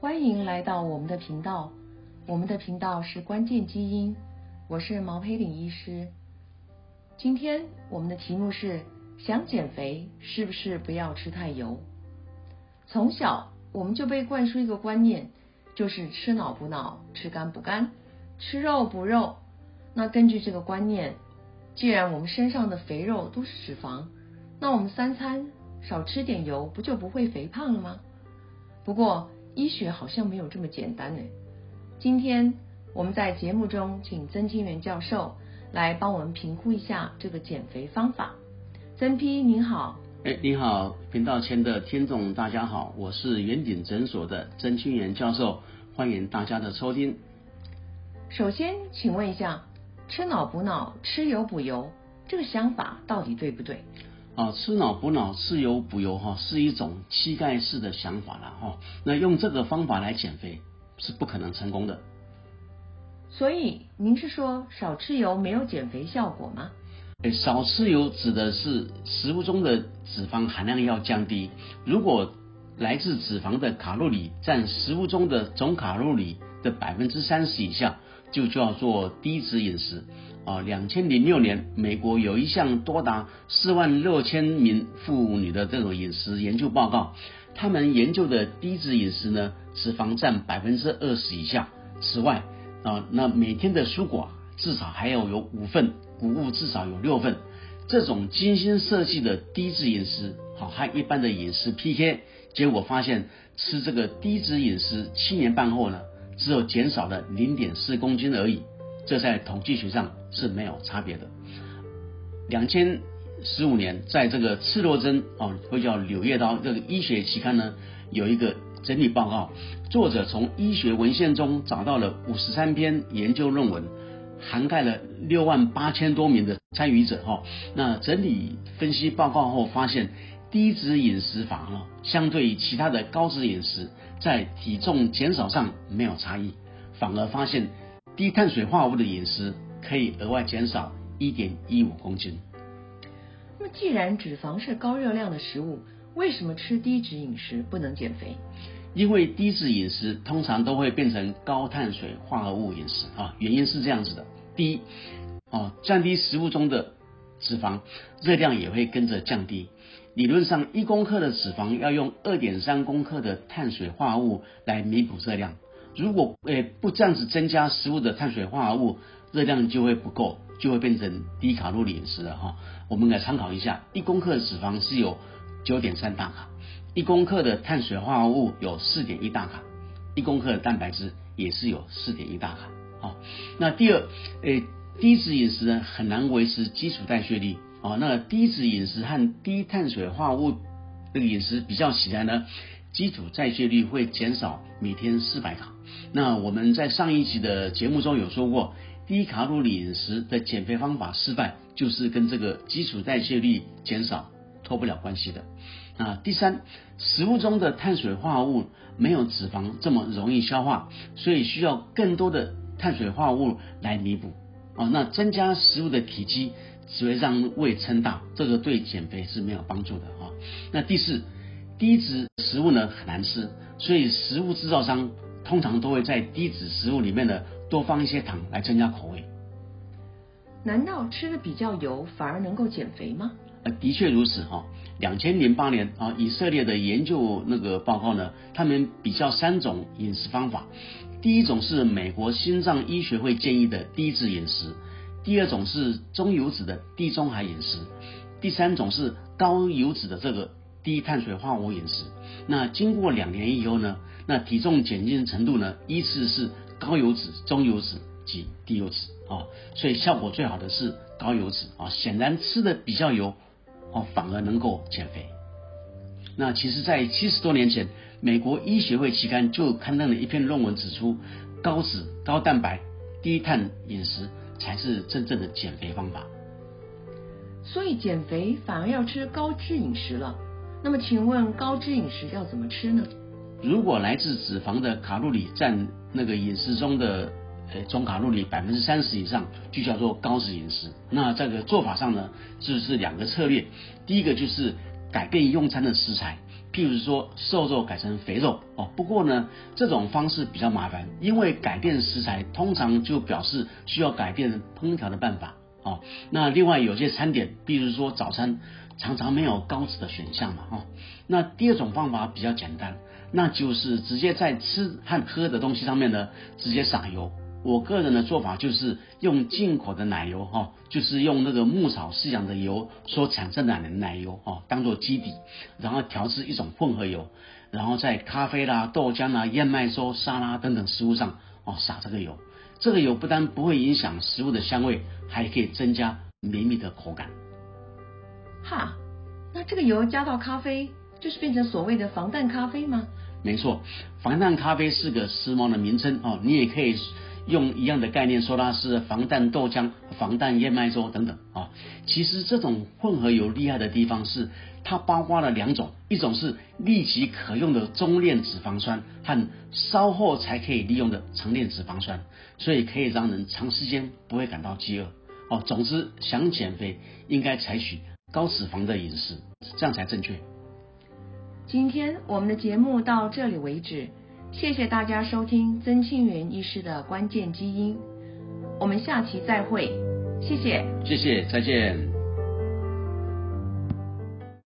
欢迎来到我们的频道，我们的频道是关键基因，我是毛培岭医师。今天我们的题目是想减肥是不是不要吃太油？从小我们就被灌输一个观念，就是吃脑补脑，吃肝补肝，吃肉补肉。那根据这个观念，既然我们身上的肥肉都是脂肪，那我们三餐少吃点油，不就不会肥胖了吗？不过医学好像没有这么简单呢。今天我们在节目中请曾清源教授来帮我们评估一下这个减肥方法。曾批您好，哎，你好，频道前的听众大家好，我是远景诊所的曾清源教授，欢迎大家的收听。首先请问一下，吃脑补脑，吃油补油，这个想法到底对不对？啊，吃脑补脑，吃油补油，哈，是一种膝盖式的想法了，哈。那用这个方法来减肥是不可能成功的。所以您是说少吃油没有减肥效果吗？诶，少吃油指的是食物中的脂肪含量要降低。如果来自脂肪的卡路里占食物中的总卡路里的百分之三十以下，就叫做低脂饮食。啊，两千零六年，美国有一项多达四万六千名妇女的这种饮食研究报告，他们研究的低脂饮食呢，脂肪占百分之二十以下。此外，啊，那每天的蔬果至少还要有五份，谷物至少有六份。这种精心设计的低脂饮食，好和一般的饮食 PK，结果发现吃这个低脂饮食七年半后呢，只有减少了零点四公斤而已。这在统计学上是没有差别的。两千十五年，在这个赤裸针哦，或叫《柳叶刀》这个医学期刊呢，有一个整理报告，作者从医学文献中找到了五十三篇研究论文，涵盖了六万八千多名的参与者哈。那整理分析报告后发现，低脂饮食法呢，相对于其他的高脂饮食，在体重减少上没有差异，反而发现。低碳水化合物的饮食可以额外减少一点一五公斤。那么，既然脂肪是高热量的食物，为什么吃低脂饮食不能减肥？因为低脂饮食通常都会变成高碳水化合物饮食啊。原因是这样子的：第一，哦，降低食物中的脂肪，热量也会跟着降低。理论上，一公克的脂肪要用二点三公克的碳水化合物来弥补热量。如果诶不这样子增加食物的碳水化合物，热量就会不够，就会变成低卡路里饮食了哈。我们来参考一下，一公克的脂肪是有九点三大卡，一公克的碳水化合物有四点一大卡，一公克的蛋白质也是有四点一大卡。好，那第二，诶低脂饮食呢很难维持基础代谢率啊。那低脂饮食和低碳水化合物这个饮食比较起来呢？基础代谢率会减少每天四百卡。那我们在上一集的节目中有说过，低卡路里饮食的减肥方法失败，就是跟这个基础代谢率减少脱不了关系的。啊，第三，食物中的碳水化合物没有脂肪这么容易消化，所以需要更多的碳水化合物来弥补。啊，那增加食物的体积只会让胃撑大，这个对减肥是没有帮助的啊。那第四。低脂食物呢很难吃，所以食物制造商通常都会在低脂食物里面呢多放一些糖来增加口味。难道吃的比较油反而能够减肥吗？呃，的确如此哈。两千零八年啊，以色列的研究那个报告呢，他们比较三种饮食方法。第一种是美国心脏医学会建议的低脂饮食，第二种是中油脂的地中海饮食，第三种是高油脂的这个。低碳水化合物饮食，那经过两年以后呢，那体重减轻的程度呢，依次是高油脂、中油脂及低油脂啊，所以效果最好的是高油脂啊，显然吃的比较油哦，反而能够减肥。那其实，在七十多年前，美国医学会期刊就刊登了一篇论文，指出高脂、高蛋白、低碳饮食才是真正的减肥方法。所以减肥反而要吃高脂饮食了。那么，请问高脂饮食要怎么吃呢？如果来自脂肪的卡路里占那个饮食中的呃总卡路里百分之三十以上，就叫做高脂饮食。那这个做法上呢，就是两个策略。第一个就是改变用餐的食材，譬如说瘦肉改成肥肉哦。不过呢，这种方式比较麻烦，因为改变食材通常就表示需要改变烹调的办法哦。那另外有些餐点，比如说早餐，常常没有高脂的选项嘛哦。那第二种方法比较简单，那就是直接在吃和喝的东西上面呢，直接撒油。我个人的做法就是用进口的奶油哈，就是用那个牧草饲养的油所产生的奶油哈，当做基底，然后调制一种混合油，然后在咖啡啦、豆浆啦、燕麦粥、沙拉等等食物上哦撒这个油。这个油不但不会影响食物的香味，还可以增加绵密的口感。哈，那这个油加到咖啡，就是变成所谓的防弹咖啡吗？没错，防弹咖啡是个时髦的名称哦，你也可以。用一样的概念说它是防弹豆浆、防弹燕麦粥等等啊。其实这种混合油厉害的地方是，它包括了两种，一种是立即可用的中链脂肪酸和稍后才可以利用的长链脂肪酸，所以可以让人长时间不会感到饥饿。哦，总之想减肥应该采取高脂肪的饮食，这样才正确。今天我们的节目到这里为止。谢谢大家收听曾庆元医师的关键基因，我们下期再会，谢谢，谢谢，再见。